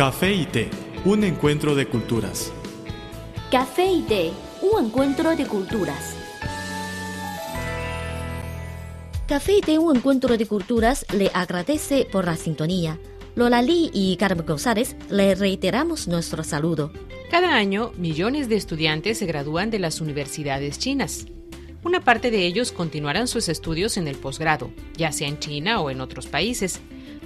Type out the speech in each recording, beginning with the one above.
Café y té, un encuentro de culturas. Café y té, un encuentro de culturas. Café y té, un encuentro de culturas, le agradece por la sintonía. Lola Lee y Carmen González le reiteramos nuestro saludo. Cada año, millones de estudiantes se gradúan de las universidades chinas. Una parte de ellos continuarán sus estudios en el posgrado, ya sea en China o en otros países.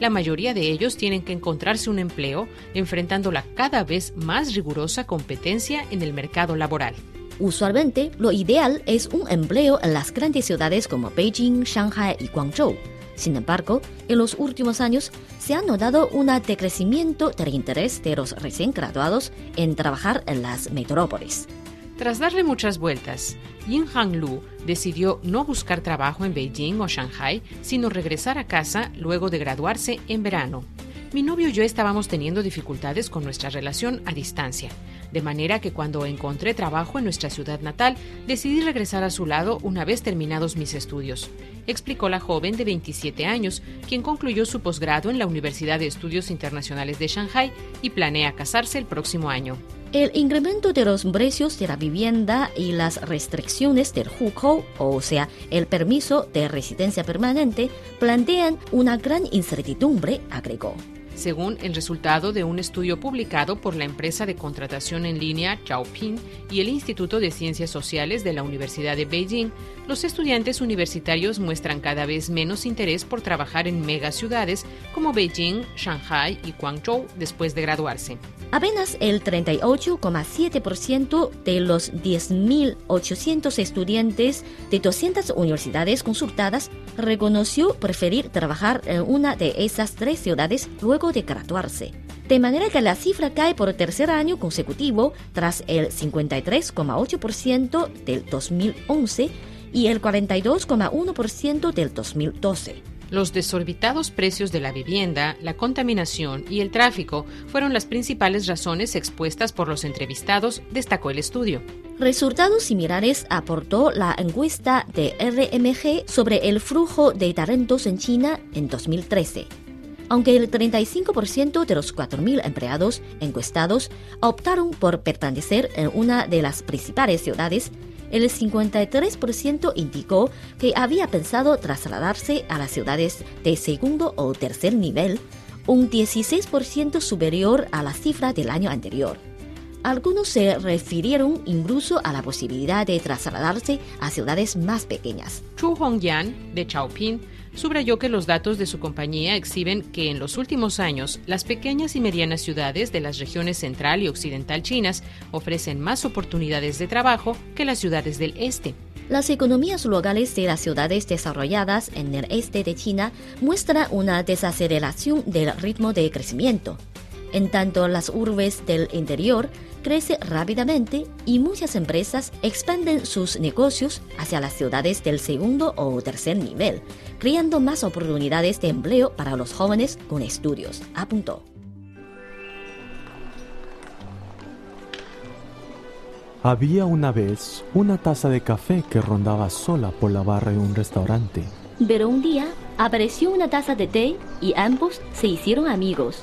La mayoría de ellos tienen que encontrarse un empleo enfrentando la cada vez más rigurosa competencia en el mercado laboral. Usualmente, lo ideal es un empleo en las grandes ciudades como Beijing, Shanghai y Guangzhou. Sin embargo, en los últimos años se ha notado un decrecimiento del interés de los recién graduados en trabajar en las metrópolis. Tras darle muchas vueltas, Yin Hang-lu decidió no buscar trabajo en Beijing o Shanghai, sino regresar a casa luego de graduarse en verano. Mi novio y yo estábamos teniendo dificultades con nuestra relación a distancia, de manera que cuando encontré trabajo en nuestra ciudad natal, decidí regresar a su lado una vez terminados mis estudios, explicó la joven de 27 años, quien concluyó su posgrado en la Universidad de Estudios Internacionales de Shanghai y planea casarse el próximo año. El incremento de los precios de la vivienda y las restricciones del hukou, o sea, el permiso de residencia permanente, plantean una gran incertidumbre, agregó. Según el resultado de un estudio publicado por la empresa de contratación en línea Chaopin y el Instituto de Ciencias Sociales de la Universidad de Beijing, los estudiantes universitarios muestran cada vez menos interés por trabajar en megaciudades como Beijing, Shanghai y Guangzhou después de graduarse. Apenas el 38,7% de los 10.800 estudiantes de 200 universidades consultadas reconoció preferir trabajar en una de esas tres ciudades luego de graduarse. De manera que la cifra cae por tercer año consecutivo tras el 53,8% del 2011 y el 42,1% del 2012. Los desorbitados precios de la vivienda, la contaminación y el tráfico fueron las principales razones expuestas por los entrevistados, destacó el estudio. Resultados similares aportó la encuesta de RMG sobre el flujo de talentos en China en 2013. Aunque el 35% de los 4.000 empleados encuestados optaron por pertenecer en una de las principales ciudades, el 53% indicó que había pensado trasladarse a las ciudades de segundo o tercer nivel, un 16% superior a la cifra del año anterior. Algunos se refirieron incluso a la posibilidad de trasladarse a ciudades más pequeñas. Chu Hongyan, de Chaopin, subrayó que los datos de su compañía exhiben que en los últimos años las pequeñas y medianas ciudades de las regiones central y occidental chinas ofrecen más oportunidades de trabajo que las ciudades del este. Las economías locales de las ciudades desarrolladas en el este de China muestran una desaceleración del ritmo de crecimiento. En tanto, las urbes del interior crece rápidamente y muchas empresas expanden sus negocios hacia las ciudades del segundo o tercer nivel, creando más oportunidades de empleo para los jóvenes con estudios, apuntó. Había una vez una taza de café que rondaba sola por la barra de un restaurante. Pero un día apareció una taza de té y ambos se hicieron amigos.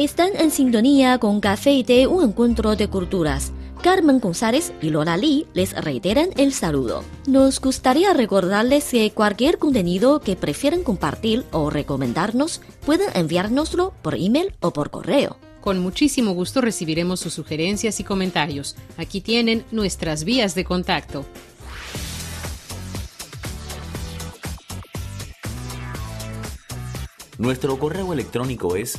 Están en sintonía con Café y Té, un encuentro de culturas. Carmen González y Lola Lee les reiteran el saludo. Nos gustaría recordarles que cualquier contenido que prefieran compartir o recomendarnos pueden enviárnoslo por email o por correo. Con muchísimo gusto recibiremos sus sugerencias y comentarios. Aquí tienen nuestras vías de contacto. Nuestro correo electrónico es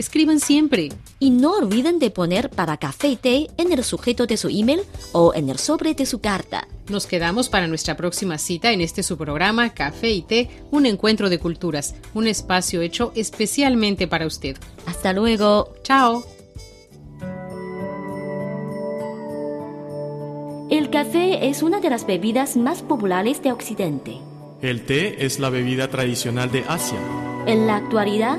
Escriban siempre. Y no olviden de poner para café y té en el sujeto de su email o en el sobre de su carta. Nos quedamos para nuestra próxima cita en este su programa Café y Té, un encuentro de culturas, un espacio hecho especialmente para usted. Hasta luego. Chao. El café es una de las bebidas más populares de Occidente. El té es la bebida tradicional de Asia. En la actualidad,